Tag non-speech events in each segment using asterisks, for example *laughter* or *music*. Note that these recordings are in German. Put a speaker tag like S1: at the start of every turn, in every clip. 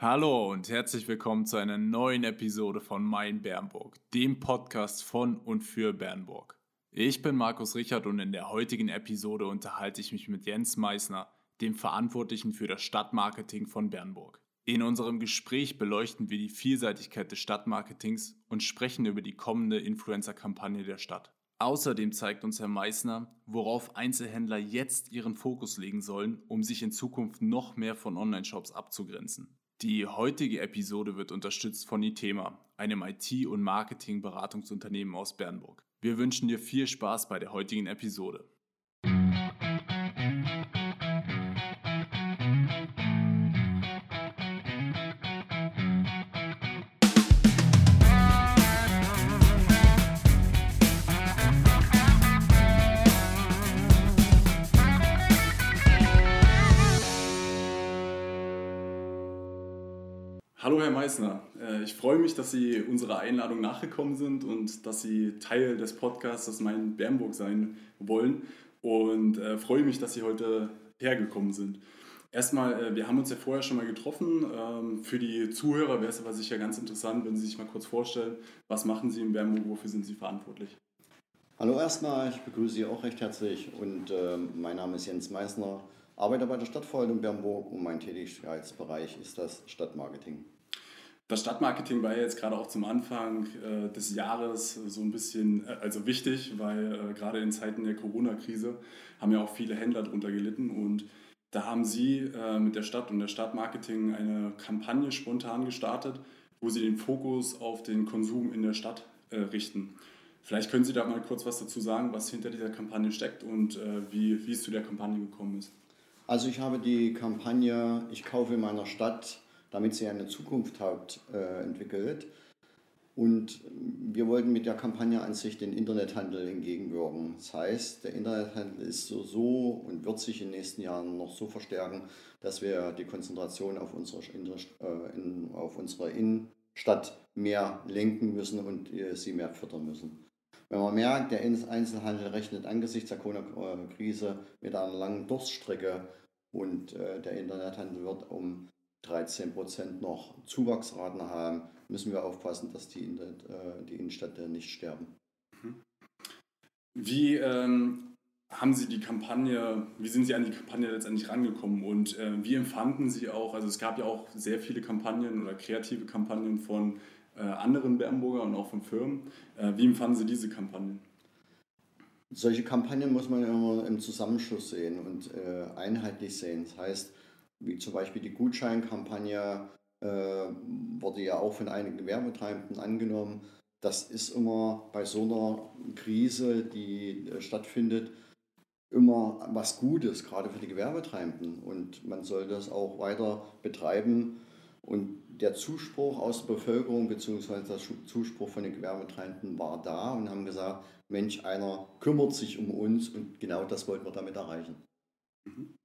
S1: Hallo und herzlich willkommen zu einer neuen Episode von Mein Bernburg, dem Podcast von und für Bernburg. Ich bin Markus Richard und in der heutigen Episode unterhalte ich mich mit Jens Meissner, dem Verantwortlichen für das Stadtmarketing von Bernburg. In unserem Gespräch beleuchten wir die Vielseitigkeit des Stadtmarketings und sprechen über die kommende Influencer-Kampagne der Stadt. Außerdem zeigt uns Herr Meissner, worauf Einzelhändler jetzt ihren Fokus legen sollen, um sich in Zukunft noch mehr von Online-Shops abzugrenzen. Die heutige Episode wird unterstützt von Itema, einem IT- und Marketing-Beratungsunternehmen aus Bernburg. Wir wünschen dir viel Spaß bei der heutigen Episode. Herr Meissner, äh, ich freue mich, dass Sie unserer Einladung nachgekommen sind und dass Sie Teil des Podcasts Mein Bernburg sein wollen und äh, freue mich, dass Sie heute hergekommen sind. Erstmal, äh, wir haben uns ja vorher schon mal getroffen. Ähm, für die Zuhörer wäre es aber sicher ganz interessant, wenn Sie sich mal kurz vorstellen, was machen Sie in Bernburg, wofür sind Sie verantwortlich?
S2: Hallo erstmal, ich begrüße Sie auch recht herzlich und mein Name ist Jens Meissner, arbeite bei der Stadtverwaltung Bernburg und mein Tätigkeitsbereich ist das Stadtmarketing.
S1: Das Stadtmarketing war ja jetzt gerade auch zum Anfang äh, des Jahres so ein bisschen äh, also wichtig, weil äh, gerade in Zeiten der Corona-Krise haben ja auch viele Händler darunter gelitten und da haben Sie äh, mit der Stadt und der Stadtmarketing eine Kampagne spontan gestartet, wo Sie den Fokus auf den Konsum in der Stadt äh, richten. Vielleicht können Sie da mal kurz was dazu sagen, was hinter dieser Kampagne steckt und äh, wie, wie es zu der Kampagne gekommen ist.
S2: Also ich habe die Kampagne Ich kaufe in meiner Stadt damit sie eine Zukunft hat, äh, entwickelt. Und wir wollten mit der Kampagne an sich den Internethandel entgegenwirken. Das heißt, der Internethandel ist so, so und wird sich in den nächsten Jahren noch so verstärken, dass wir die Konzentration auf unsere, äh, auf unsere Innenstadt mehr lenken müssen und äh, sie mehr fördern müssen. Wenn man merkt, der Einzelhandel rechnet angesichts der Corona-Krise mit einer langen Durststrecke und der Internethandel wird um 13 Prozent noch Zuwachsraten haben, müssen wir aufpassen, dass die, äh, die Innenstädte nicht sterben.
S1: Wie ähm, haben Sie die Kampagne, wie sind Sie an die Kampagne letztendlich rangekommen und äh, wie empfanden Sie auch, also es gab ja auch sehr viele Kampagnen oder kreative Kampagnen von äh, anderen Bernburger und auch von Firmen. Äh, wie empfanden Sie diese Kampagnen?
S2: Solche Kampagnen muss man immer im Zusammenschluss sehen und äh, einheitlich sehen. Das heißt, wie zum Beispiel die Gutscheinkampagne, äh, wurde ja auch von einigen Gewerbetreibenden angenommen. Das ist immer bei so einer Krise, die äh, stattfindet, immer was Gutes, gerade für die Gewerbetreibenden. Und man soll das auch weiter betreiben. Und der Zuspruch aus der Bevölkerung bzw. der Zuspruch von den Gewerbetreibenden war da und haben gesagt, Mensch, einer kümmert sich um uns und genau das wollten wir damit erreichen.
S1: Mhm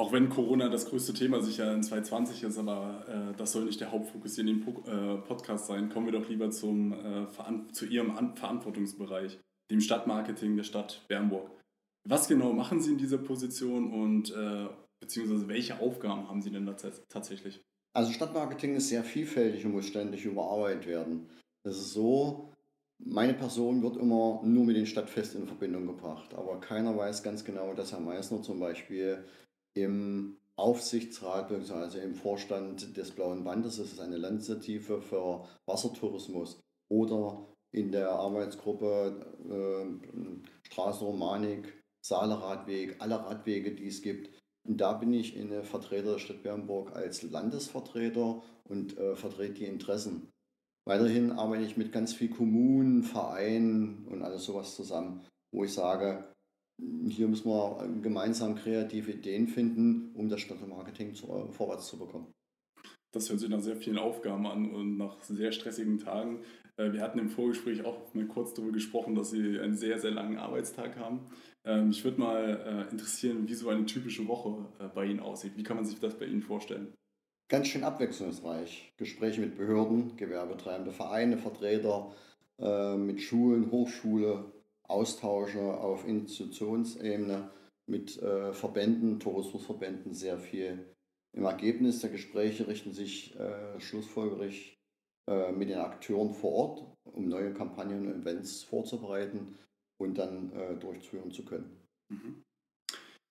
S1: auch wenn Corona das größte Thema sicher in 2020 ist, aber äh, das soll nicht der Hauptfokus hier in dem po äh, Podcast sein, kommen wir doch lieber zum, äh, zu Ihrem An Verantwortungsbereich, dem Stadtmarketing der Stadt Bernburg. Was genau machen Sie in dieser Position und äh, beziehungsweise welche Aufgaben haben Sie denn da tatsächlich?
S2: Also Stadtmarketing ist sehr vielfältig und muss ständig überarbeitet werden. Das ist so, meine Person wird immer nur mit den Stadtfesten in Verbindung gebracht, aber keiner weiß ganz genau, dass Herr Meissner zum Beispiel im Aufsichtsrat bzw. im Vorstand des Blauen Bandes, das ist eine Landinitiative für Wassertourismus, oder in der Arbeitsgruppe äh, Straßenromanik, Saaleradweg, alle Radwege, die es gibt. Und da bin ich eine Vertreter der Stadt Bernburg als Landesvertreter und äh, vertrete die Interessen. Weiterhin arbeite ich mit ganz vielen Kommunen, Vereinen und alles sowas zusammen, wo ich sage, hier müssen wir gemeinsam kreative Ideen finden, um das Stadtmarketing zu, äh, vorwärts zu bekommen.
S1: Das hört sich nach sehr vielen Aufgaben an und nach sehr stressigen Tagen. Äh, wir hatten im Vorgespräch auch mal kurz darüber gesprochen, dass Sie einen sehr, sehr langen Arbeitstag haben. Ähm, mich würde mal äh, interessieren, wie so eine typische Woche bei Ihnen aussieht. Wie kann man sich das bei Ihnen vorstellen?
S2: Ganz schön abwechslungsreich. Gespräche mit Behörden, Gewerbetreibende, Vereine, Vertreter, mit Schulen, Hochschule, Austausche auf Institutionsebene mit äh, Verbänden, Tourismusverbänden sehr viel Im Ergebnis der Gespräche richten sich äh, schlussfolgerlich äh, mit den Akteuren vor Ort, um neue Kampagnen und Events vorzubereiten und dann äh, durchführen zu können.
S1: Mhm.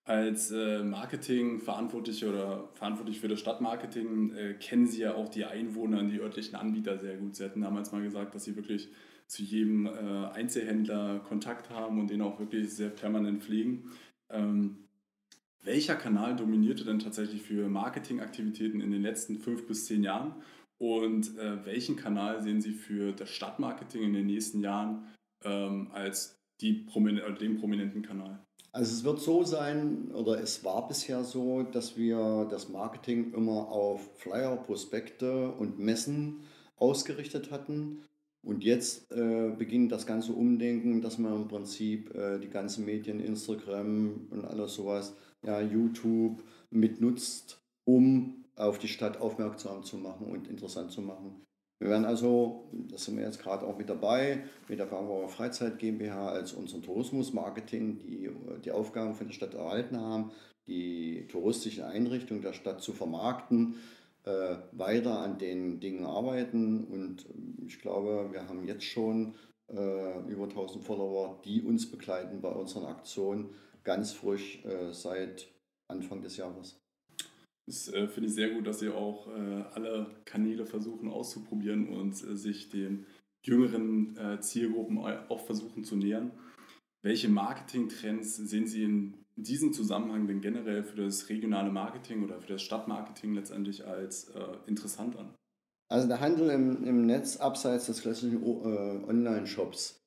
S1: Als äh, Marketingverantwortliche oder verantwortlich für das Stadtmarketing äh, kennen Sie ja auch die Einwohner und die örtlichen Anbieter sehr gut. Sie hatten damals mal gesagt, dass Sie wirklich zu jedem äh, Einzelhändler Kontakt haben und den auch wirklich sehr permanent pflegen. Ähm, welcher Kanal dominierte denn tatsächlich für Marketingaktivitäten in den letzten fünf bis zehn Jahren? Und äh, welchen Kanal sehen Sie für das Stadtmarketing in den nächsten Jahren ähm, als Promin oder den prominenten Kanal?
S2: Also es wird so sein, oder es war bisher so, dass wir das Marketing immer auf Flyer, Prospekte und Messen ausgerichtet hatten. Und jetzt äh, beginnt das ganze Umdenken, dass man im Prinzip äh, die ganzen Medien, Instagram und alles sowas, ja, YouTube mitnutzt, um auf die Stadt aufmerksam zu machen und interessant zu machen. Wir werden also, das sind wir jetzt gerade auch mit dabei, mit der Bauer Freizeit GmbH als unseren Tourismusmarketing, die die Aufgaben von der Stadt erhalten haben, die touristische Einrichtung der Stadt zu vermarkten, äh, weiter an den Dingen arbeiten. Und ich glaube, wir haben jetzt schon äh, über 1000 Follower, die uns begleiten bei unseren Aktionen, ganz frisch äh, seit Anfang des Jahres.
S1: Das äh, finde ich sehr gut, dass Sie auch äh, alle Kanäle versuchen auszuprobieren und äh, sich den jüngeren Zielgruppen auch versuchen zu nähern. Welche Marketingtrends sehen Sie in diesem Zusammenhang denn generell für das regionale Marketing oder für das Stadtmarketing letztendlich als äh, interessant an?
S2: Also der Handel im, im Netz abseits des klassischen äh, Online-Shops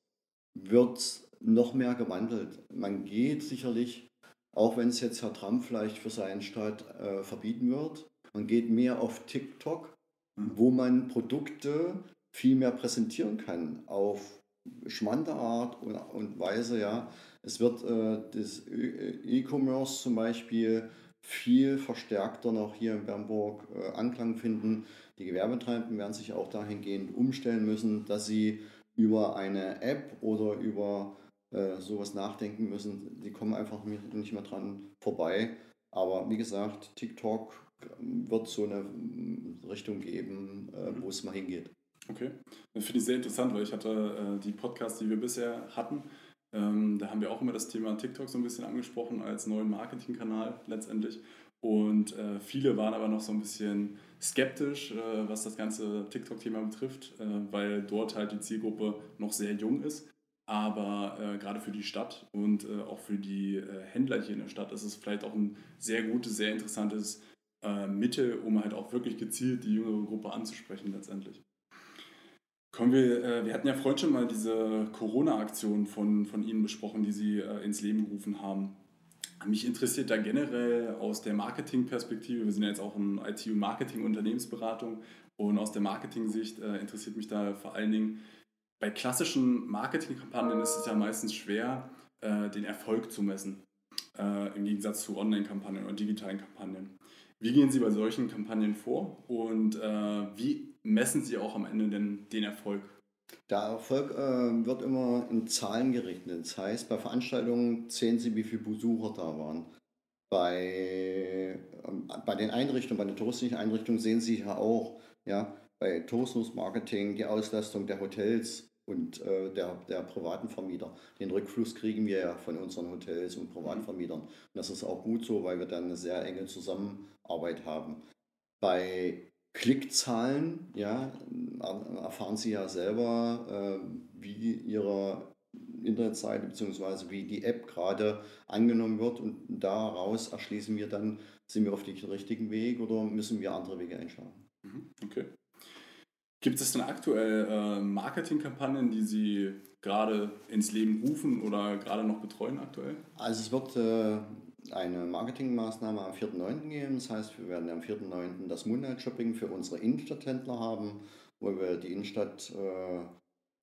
S2: wird noch mehr gewandelt. Man geht sicherlich auch wenn es jetzt Herr Trump vielleicht für seinen Staat äh, verbieten wird. Man geht mehr auf TikTok, mhm. wo man Produkte viel mehr präsentieren kann, auf schmante Art und, und Weise. Ja. Es wird äh, das E-Commerce zum Beispiel viel verstärkter noch hier in Bernburg äh, Anklang finden. Die Gewerbetreibenden werden sich auch dahingehend umstellen müssen, dass sie über eine App oder über äh, sowas nachdenken müssen. Die kommen einfach nicht mehr dran vorbei. Aber wie gesagt, TikTok wird so eine mm, Richtung geben, äh, mhm. wo es mal hingeht.
S1: Okay, das finde ich sehr interessant, weil ich hatte äh, die Podcasts, die wir bisher hatten, ähm, da haben wir auch immer das Thema TikTok so ein bisschen angesprochen als neuen Marketingkanal letztendlich. Und äh, viele waren aber noch so ein bisschen skeptisch, äh, was das ganze TikTok-Thema betrifft, äh, weil dort halt die Zielgruppe noch sehr jung ist. Aber äh, gerade für die Stadt und äh, auch für die äh, Händler hier in der Stadt ist es vielleicht auch ein sehr gutes, sehr interessantes Mittel, um halt auch wirklich gezielt die jüngere Gruppe anzusprechen letztendlich. Kommen wir, äh, wir hatten ja vorhin schon mal diese Corona-Aktion von, von Ihnen besprochen, die Sie äh, ins Leben gerufen haben. Mich interessiert da generell aus der Marketingperspektive, wir sind ja jetzt auch in IT- und aus der Marketing-Sicht interessiert mich da vor allen Dingen, bei klassischen Marketingkampagnen ist es ja meistens schwer, äh, den Erfolg zu messen, äh, im Gegensatz zu Online-Kampagnen oder digitalen Kampagnen. Wie gehen Sie bei solchen Kampagnen vor und äh, wie messen Sie auch am Ende denn den Erfolg?
S2: Der Erfolg äh, wird immer in Zahlen gerechnet. Das heißt, bei Veranstaltungen zählen Sie, wie viele Besucher da waren. Bei, ähm, bei den Einrichtungen, bei den touristischen Einrichtungen sehen Sie ja auch, ja, bei Tourismusmarketing die Auslastung der Hotels, und äh, der, der privaten Vermieter. Den Rückfluss kriegen wir ja von unseren Hotels und Privatvermietern. Und das ist auch gut so, weil wir dann eine sehr enge Zusammenarbeit haben. Bei Klickzahlen, ja, erfahren Sie ja selber, äh, wie Ihre Internetseite bzw. wie die App gerade angenommen wird und daraus erschließen wir dann, sind wir auf dem richtigen Weg oder müssen wir andere Wege einschlagen.
S1: Mhm, okay. Gibt es denn aktuell äh, Marketingkampagnen, die Sie gerade ins Leben rufen oder gerade noch betreuen aktuell?
S2: Also es wird äh, eine Marketingmaßnahme am 4.9. geben. Das heißt, wir werden am 4.9. das Moonlight Shopping für unsere Innenstadthändler haben, wo wir die Innenstadt äh,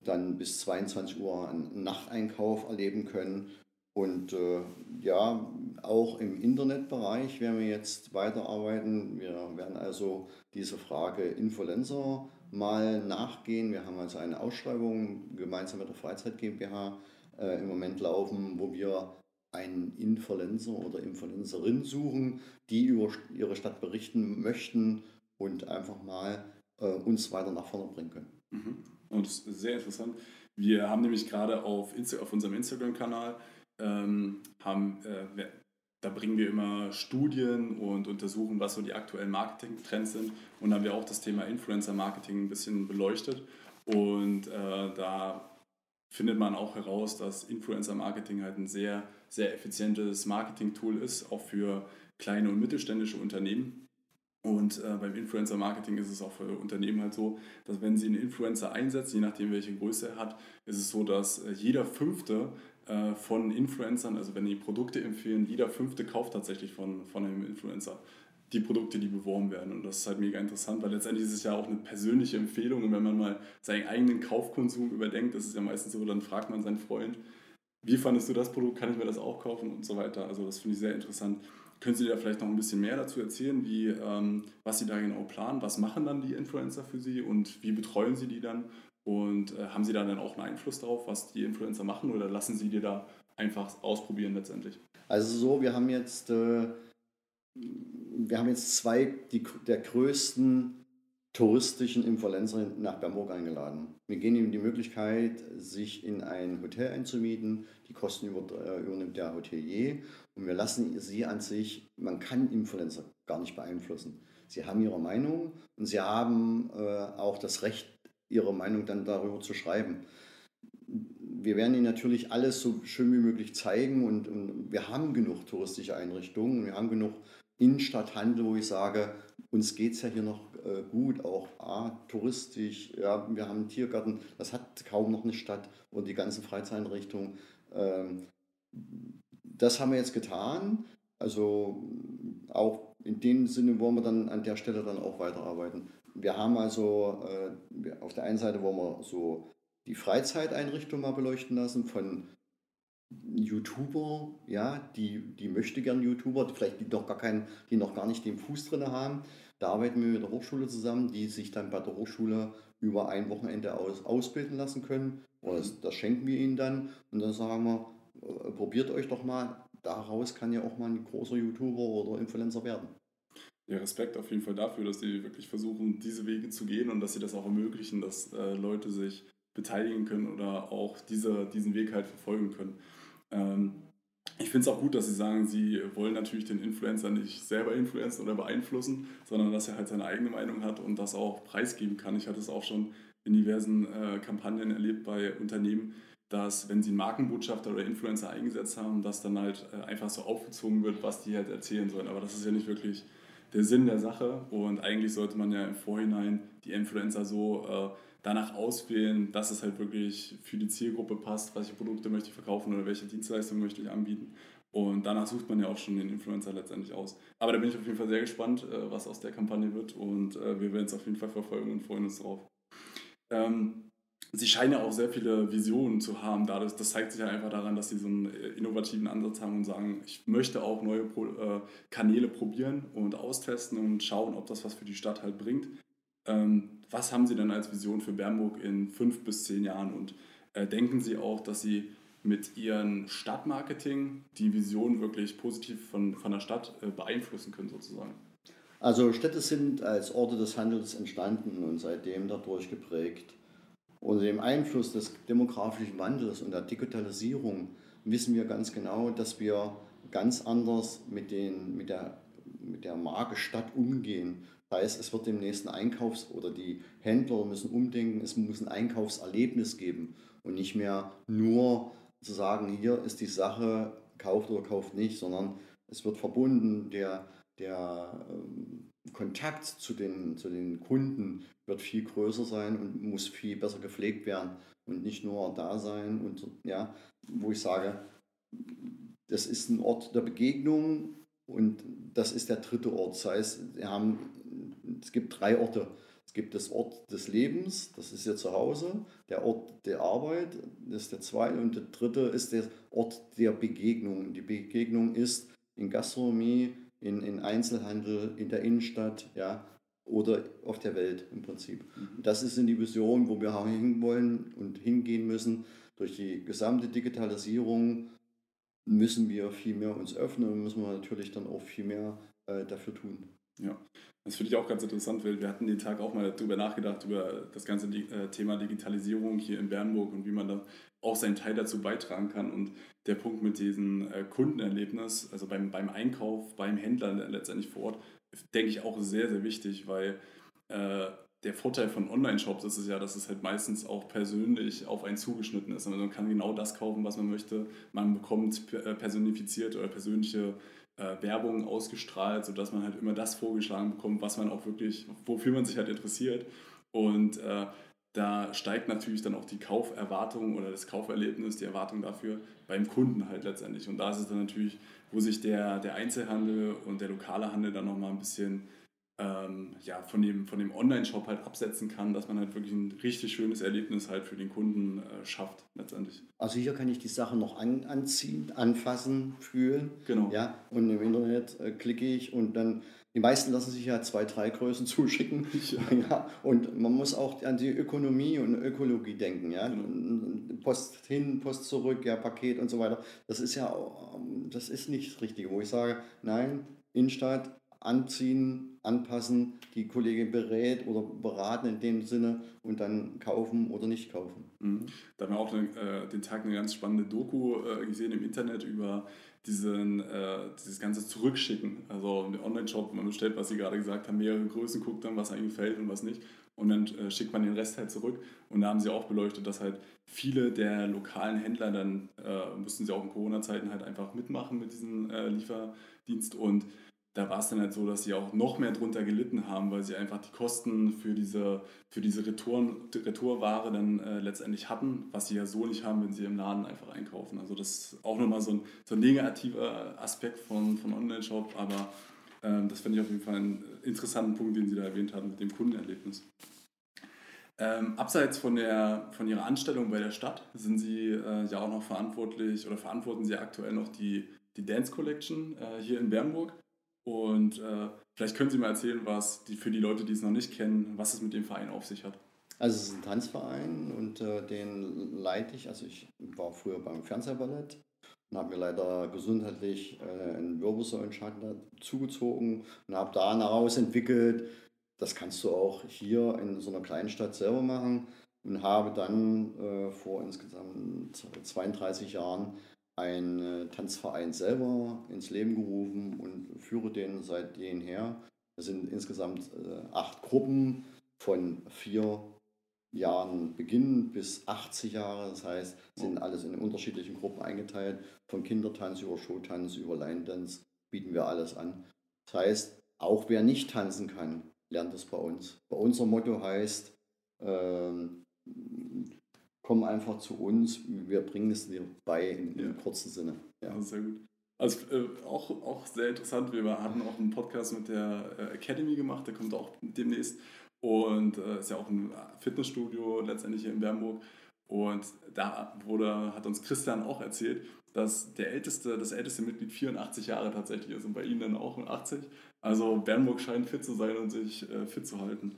S2: dann bis 22 Uhr einen Nachteinkauf erleben können. Und äh, ja, auch im Internetbereich werden wir jetzt weiterarbeiten. Wir werden also diese Frage Influencer mal nachgehen. Wir haben also eine Ausschreibung gemeinsam mit der Freizeit GmbH äh, im Moment laufen, wo wir einen Influencer oder Influencerin suchen, die über ihre Stadt berichten möchten und einfach mal äh, uns weiter nach vorne bringen können.
S1: Mhm. Und das ist sehr interessant. Wir haben nämlich gerade auf, auf unserem Instagram-Kanal ähm, äh, da bringen wir immer Studien und untersuchen, was so die aktuellen Marketing-Trends sind. Und da haben wir auch das Thema Influencer-Marketing ein bisschen beleuchtet. Und äh, da findet man auch heraus, dass Influencer-Marketing halt ein sehr, sehr effizientes Marketing-Tool ist, auch für kleine und mittelständische Unternehmen. Und äh, beim Influencer-Marketing ist es auch für Unternehmen halt so, dass wenn sie einen Influencer einsetzen, je nachdem welche Größe er hat, ist es so, dass äh, jeder Fünfte äh, von Influencern, also wenn die Produkte empfehlen, jeder Fünfte kauft tatsächlich von, von einem Influencer die Produkte, die beworben werden. Und das ist halt mega interessant, weil letztendlich ist es ja auch eine persönliche Empfehlung. Und wenn man mal seinen eigenen Kaufkonsum überdenkt, das ist ja meistens so, dann fragt man seinen Freund, wie fandest du das Produkt, kann ich mir das auch kaufen und so weiter. Also das finde ich sehr interessant. Können Sie da vielleicht noch ein bisschen mehr dazu erzählen, wie, ähm, was Sie da genau planen? Was machen dann die Influencer für Sie und wie betreuen Sie die dann? Und äh, haben Sie da dann auch einen Einfluss darauf, was die Influencer machen oder lassen Sie dir da einfach ausprobieren letztendlich?
S2: Also so, wir haben jetzt, äh, wir haben jetzt zwei die, der größten touristischen Influencer nach Bamberg eingeladen. Wir geben ihnen die Möglichkeit, sich in ein Hotel einzumieten. Die Kosten äh, übernimmt der Hotelier. Und wir lassen sie an sich, man kann Influencer gar nicht beeinflussen. Sie haben ihre Meinung und sie haben äh, auch das Recht, ihre Meinung dann darüber zu schreiben. Wir werden Ihnen natürlich alles so schön wie möglich zeigen und, und wir haben genug touristische Einrichtungen, wir haben genug Innenstadthandel, wo ich sage, uns geht es ja hier noch äh, gut, auch ah, touristisch. Ja, wir haben einen Tiergarten, das hat kaum noch eine Stadt und die ganzen Freizeiteinrichtungen. Ähm, das haben wir jetzt getan. Also auch in dem Sinne wollen wir dann an der Stelle dann auch weiterarbeiten. Wir haben also äh, auf der einen Seite wollen wir so die Freizeiteinrichtung mal beleuchten lassen von YouTuber, ja, die, die möchte gern YouTuber, die vielleicht die noch gar keinen, die noch gar nicht den Fuß drin haben. Da arbeiten wir mit der Hochschule zusammen, die sich dann bei der Hochschule über ein Wochenende aus, ausbilden lassen können. Das, das schenken wir ihnen dann und dann sagen wir, äh, probiert euch doch mal, daraus kann ja auch mal ein großer YouTuber oder Influencer werden
S1: ja, Respekt auf jeden Fall dafür, dass sie wirklich versuchen, diese Wege zu gehen und dass sie das auch ermöglichen, dass äh, Leute sich beteiligen können oder auch diese, diesen Weg halt verfolgen können. Ähm, ich finde es auch gut, dass Sie sagen, Sie wollen natürlich den Influencer nicht selber influenzen oder beeinflussen, sondern dass er halt seine eigene Meinung hat und das auch preisgeben kann. Ich hatte es auch schon in diversen äh, Kampagnen erlebt bei Unternehmen, dass wenn sie Markenbotschafter oder Influencer eingesetzt haben, dass dann halt äh, einfach so aufgezogen wird, was die halt erzählen sollen. Aber das ist ja nicht wirklich der Sinn der Sache. Und eigentlich sollte man ja im Vorhinein die Influencer so äh, danach auswählen, dass es halt wirklich für die Zielgruppe passt, welche Produkte möchte ich verkaufen oder welche Dienstleistungen möchte ich anbieten. Und danach sucht man ja auch schon den Influencer letztendlich aus. Aber da bin ich auf jeden Fall sehr gespannt, äh, was aus der Kampagne wird und äh, wir werden es auf jeden Fall verfolgen und freuen uns drauf. Ähm, sie scheinen ja auch sehr viele Visionen zu haben. Dadurch, das zeigt sich ja einfach daran, dass sie so einen äh, innovativen Ansatz haben und sagen, ich möchte auch neue Kanäle probieren und austesten und schauen, ob das was für die Stadt halt bringt. Ähm, was haben Sie denn als Vision für Bernburg in fünf bis zehn Jahren? Und äh, denken Sie auch, dass Sie mit Ihrem Stadtmarketing die Vision wirklich positiv von, von der Stadt äh, beeinflussen können sozusagen?
S2: Also Städte sind als Orte des Handels entstanden und seitdem dadurch geprägt. Unter dem Einfluss des demografischen Wandels und der Digitalisierung wissen wir ganz genau, dass wir ganz anders mit, den, mit, der, mit der Marke Stadt umgehen. Das heißt, es wird demnächst ein Einkaufs- oder die Händler müssen umdenken, es muss ein Einkaufserlebnis geben und nicht mehr nur zu sagen, hier ist die Sache, kauft oder kauft nicht, sondern es wird verbunden, der, der ähm, Kontakt zu den, zu den Kunden wird viel größer sein und muss viel besser gepflegt werden und nicht nur da sein und ja, wo ich sage, das ist ein Ort der Begegnung und das ist der dritte Ort. Das heißt, wir haben, es gibt drei Orte. Es gibt das Ort des Lebens, das ist ja zu Hause, der Ort der Arbeit, das ist der zweite und der dritte ist der Ort der Begegnung. Die Begegnung ist in Gastronomie, in, in Einzelhandel, in der Innenstadt, ja, oder auf der Welt im Prinzip. Mhm. Das ist in die Vision, wo wir hinwollen und hingehen müssen durch die gesamte Digitalisierung müssen wir viel mehr uns öffnen und müssen wir natürlich dann auch viel mehr äh, dafür tun.
S1: Ja, das finde ich auch ganz interessant, weil wir hatten den Tag auch mal darüber nachgedacht, über das ganze äh, Thema Digitalisierung hier in Bernburg und wie man da auch seinen Teil dazu beitragen kann. Und der Punkt mit diesem äh, Kundenerlebnis, also beim, beim Einkauf, beim Händler letztendlich vor Ort, denke ich auch sehr, sehr wichtig, weil äh, der Vorteil von Online-Shops ist es ja, dass es halt meistens auch persönlich auf einen zugeschnitten ist. Also man kann genau das kaufen, was man möchte. Man bekommt äh, personifiziert oder persönliche äh, Werbung ausgestrahlt, sodass man halt immer das vorgeschlagen bekommt, was man auch wirklich, wofür man sich halt interessiert. Und äh, da steigt natürlich dann auch die Kauferwartung oder das Kauferlebnis, die Erwartung dafür beim Kunden halt letztendlich. Und da ist es dann natürlich, wo sich der, der Einzelhandel und der lokale Handel dann nochmal ein bisschen ähm, ja, von dem, von dem Online-Shop halt absetzen kann, dass man halt wirklich ein richtig schönes Erlebnis halt für den Kunden äh, schafft letztendlich.
S2: Also hier kann ich die Sachen noch an, anziehen, anfassen, fühlen.
S1: Genau.
S2: Ja, und im Internet äh, klicke ich und dann, die meisten lassen sich ja zwei, drei Größen *laughs* zuschicken. Ja. ja. und man muss auch an die Ökonomie und Ökologie denken. Ja? Genau. Post hin, Post zurück, ja, Paket und so weiter. Das ist ja, das ist nicht das Richtige, wo ich sage, nein, Innenstadt, anziehen, anpassen, die Kollegin berät oder beraten in dem Sinne und dann kaufen oder nicht kaufen.
S1: Mhm. Da haben wir auch äh, den Tag eine ganz spannende Doku äh, gesehen im Internet über diesen, äh, dieses ganze Zurückschicken. Also im Online-Shop, man bestellt, was Sie gerade gesagt haben, mehrere Größen, guckt dann, was einem gefällt und was nicht. Und dann äh, schickt man den Rest halt zurück. Und da haben sie auch beleuchtet, dass halt viele der lokalen Händler dann, äh, mussten sie auch in Corona-Zeiten halt einfach mitmachen mit diesem äh, Lieferdienst und da war es dann halt so, dass sie auch noch mehr drunter gelitten haben, weil sie einfach die Kosten für diese, für diese Retouren, Retourware dann äh, letztendlich hatten, was sie ja so nicht haben, wenn sie im Laden einfach einkaufen. Also das ist auch nochmal so ein, so ein negativer Aspekt von, von Online-Shop, aber ähm, das finde ich auf jeden Fall einen interessanten Punkt, den Sie da erwähnt haben mit dem Kundenerlebnis. Ähm, abseits von, der, von Ihrer Anstellung bei der Stadt sind Sie äh, ja auch noch verantwortlich oder verantworten Sie aktuell noch die, die Dance Collection äh, hier in Bernburg. Und äh, vielleicht können Sie mal erzählen, was die, für die Leute, die es noch nicht kennen, was es mit dem Verein auf sich hat.
S2: Also es ist ein Tanzverein und äh, den leite ich. Also ich war früher beim Fernsehballett und habe mir leider gesundheitlich äh, einen Wirbelsäulenschaden zugezogen und habe da daraus entwickelt, das kannst du auch hier in so einer kleinen Stadt selber machen und habe dann äh, vor insgesamt 32 Jahren einen äh, Tanzverein selber ins Leben gerufen und führe den seit jeher. Es sind insgesamt äh, acht Gruppen von vier Jahren Beginn bis 80 Jahre. Das heißt, sind alles in unterschiedlichen Gruppen eingeteilt. Von Kindertanz über Showtanz über Line-Dance bieten wir alles an. Das heißt, auch wer nicht tanzen kann, lernt es bei uns. Bei unser Motto heißt, ähm, komm einfach zu uns, wir bringen es dir bei im, ja. kurzen Sinne.
S1: Ja. Sehr gut. Also äh, auch, auch sehr interessant, wir hatten auch einen Podcast mit der äh, Academy gemacht, der kommt auch demnächst und äh, ist ja auch ein Fitnessstudio letztendlich hier in Bernburg. Und da wurde, hat uns Christian auch erzählt, dass der älteste, das älteste Mitglied 84 Jahre tatsächlich ist und bei Ihnen dann auch 80. Also Bernburg scheint fit zu sein und sich äh, fit zu halten.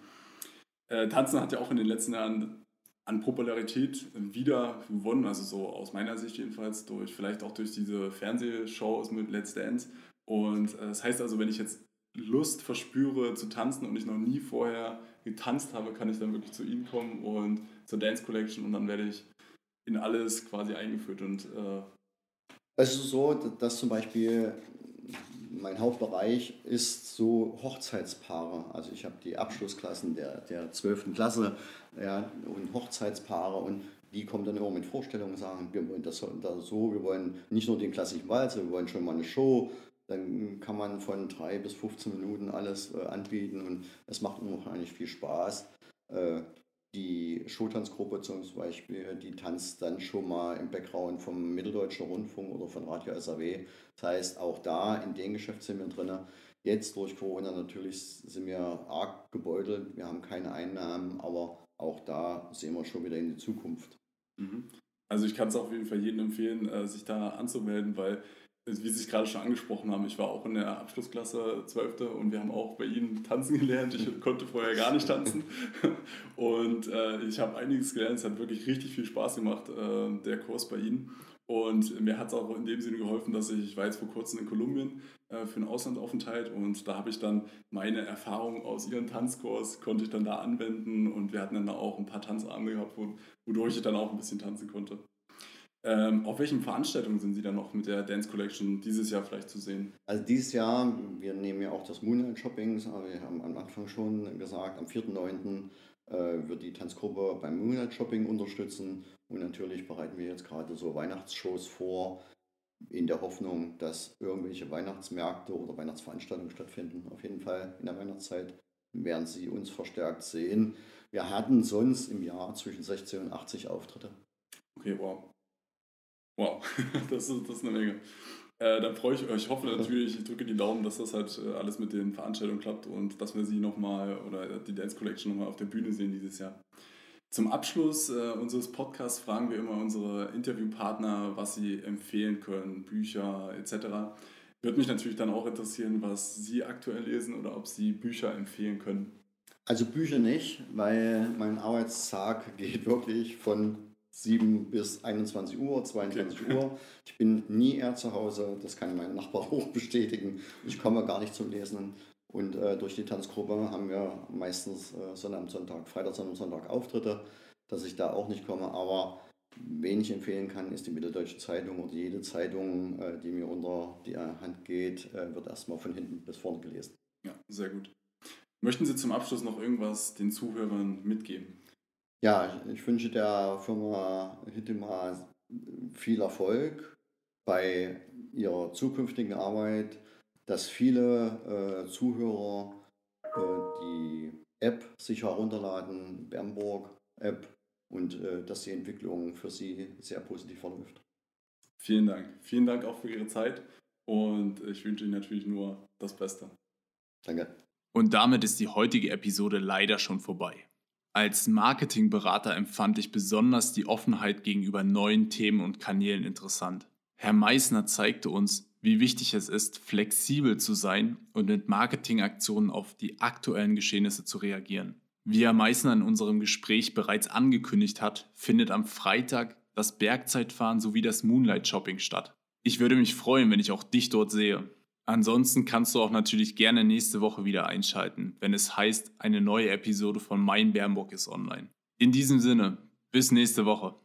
S1: Äh, Tanzen hat ja auch in den letzten Jahren an Popularität wieder gewonnen, also so aus meiner Sicht jedenfalls, durch vielleicht auch durch diese Fernsehshows mit Let's Dance. Und äh, das heißt also, wenn ich jetzt Lust verspüre zu tanzen und ich noch nie vorher getanzt habe, kann ich dann wirklich zu Ihnen kommen und zur Dance Collection und dann werde ich in alles quasi eingeführt und äh
S2: ist so, dass zum Beispiel mein Hauptbereich ist so Hochzeitspaare. Also ich habe die Abschlussklassen der, der 12. Klasse ja, und Hochzeitspaare und die kommen dann immer mit Vorstellungen und sagen, wir wollen das das so, wir wollen nicht nur den klassischen Walzer, wir wollen schon mal eine Show. Dann kann man von drei bis 15 Minuten alles äh, anbieten und es macht unheimlich viel Spaß. Äh, die Showtanzgruppe zum Beispiel, die tanzt dann schon mal im Background vom Mitteldeutschen Rundfunk oder von Radio SAW. Das heißt, auch da in den Geschäft sind wir drin. Jetzt durch Corona natürlich sind wir arg gebeutelt. Wir haben keine Einnahmen, aber auch da sehen wir schon wieder in die Zukunft.
S1: Mhm. Also ich kann es auf jeden Fall jedem empfehlen, äh, sich da anzumelden, weil wie Sie es gerade schon angesprochen haben, ich war auch in der Abschlussklasse 12. und wir haben auch bei Ihnen tanzen gelernt. Ich *laughs* konnte vorher gar nicht tanzen und äh, ich habe einiges gelernt. Es hat wirklich richtig viel Spaß gemacht, äh, der Kurs bei Ihnen. Und mir hat es auch in dem Sinne geholfen, dass ich, ich war jetzt vor kurzem in Kolumbien äh, für einen Auslandsaufenthalt und da habe ich dann meine Erfahrungen aus ihren Tanzkurs, konnte ich dann da anwenden und wir hatten dann auch ein paar Tanzabende gehabt, wodurch ich dann auch ein bisschen tanzen konnte. Ähm, auf welchen Veranstaltungen sind Sie dann noch mit der Dance Collection dieses Jahr vielleicht zu sehen?
S2: Also dieses Jahr, wir nehmen ja auch das Moonlight Shopping, wir haben am Anfang schon gesagt, am 4.9. Äh, wird die Tanzgruppe beim Moonlight Shopping unterstützen und natürlich bereiten wir jetzt gerade so Weihnachtsshows vor, in der Hoffnung, dass irgendwelche Weihnachtsmärkte oder Weihnachtsveranstaltungen stattfinden. Auf jeden Fall in der Weihnachtszeit werden Sie uns verstärkt sehen. Wir hatten sonst im Jahr zwischen 60 und 80 Auftritte.
S1: Okay, wow. Wow, *laughs* das ist, das ist eine Menge. Äh, dann freue ich euch. Ich hoffe natürlich, ich drücke die Daumen, dass das halt äh, alles mit den Veranstaltungen klappt und dass wir sie nochmal oder die Dance Collection nochmal auf der Bühne sehen dieses Jahr. Zum Abschluss äh, unseres Podcasts fragen wir immer unsere Interviewpartner, was sie empfehlen können, Bücher etc. Würde mich natürlich dann auch interessieren, was Sie aktuell lesen oder ob Sie Bücher empfehlen können.
S2: Also Bücher nicht, weil mein Arbeitstag *laughs* geht wirklich von 7 bis 21 Uhr, 22 okay. Uhr. Ich bin nie eher zu Hause, das kann mein Nachbar hoch *laughs* bestätigen. Ich komme gar nicht zum Lesen. Und äh, durch die Tanzgruppe haben wir meistens äh, Sonntag, Sonntag, Freitag, Sonntag, Sonntag Auftritte, dass ich da auch nicht komme. Aber wen ich empfehlen kann, ist die Mitteldeutsche Zeitung oder jede Zeitung, äh, die mir unter die Hand geht, äh, wird erstmal von hinten bis vorne gelesen.
S1: Ja, sehr gut. Möchten Sie zum Abschluss noch irgendwas den Zuhörern mitgeben?
S2: Ja, ich wünsche der Firma Hittema viel Erfolg bei ihrer zukünftigen Arbeit, dass viele äh, Zuhörer äh, die App sich herunterladen, Bernburg App, und äh, dass die Entwicklung für sie sehr positiv verläuft.
S1: Vielen Dank. Vielen Dank auch für Ihre Zeit und ich wünsche Ihnen natürlich nur das Beste.
S2: Danke.
S1: Und damit ist die heutige Episode leider schon vorbei. Als Marketingberater empfand ich besonders die Offenheit gegenüber neuen Themen und Kanälen interessant. Herr Meissner zeigte uns, wie wichtig es ist, flexibel zu sein und mit Marketingaktionen auf die aktuellen Geschehnisse zu reagieren. Wie Herr Meissner in unserem Gespräch bereits angekündigt hat, findet am Freitag das Bergzeitfahren sowie das Moonlight Shopping statt. Ich würde mich freuen, wenn ich auch dich dort sehe. Ansonsten kannst du auch natürlich gerne nächste Woche wieder einschalten, wenn es heißt, eine neue Episode von Mein Bernburg ist online. In diesem Sinne, bis nächste Woche.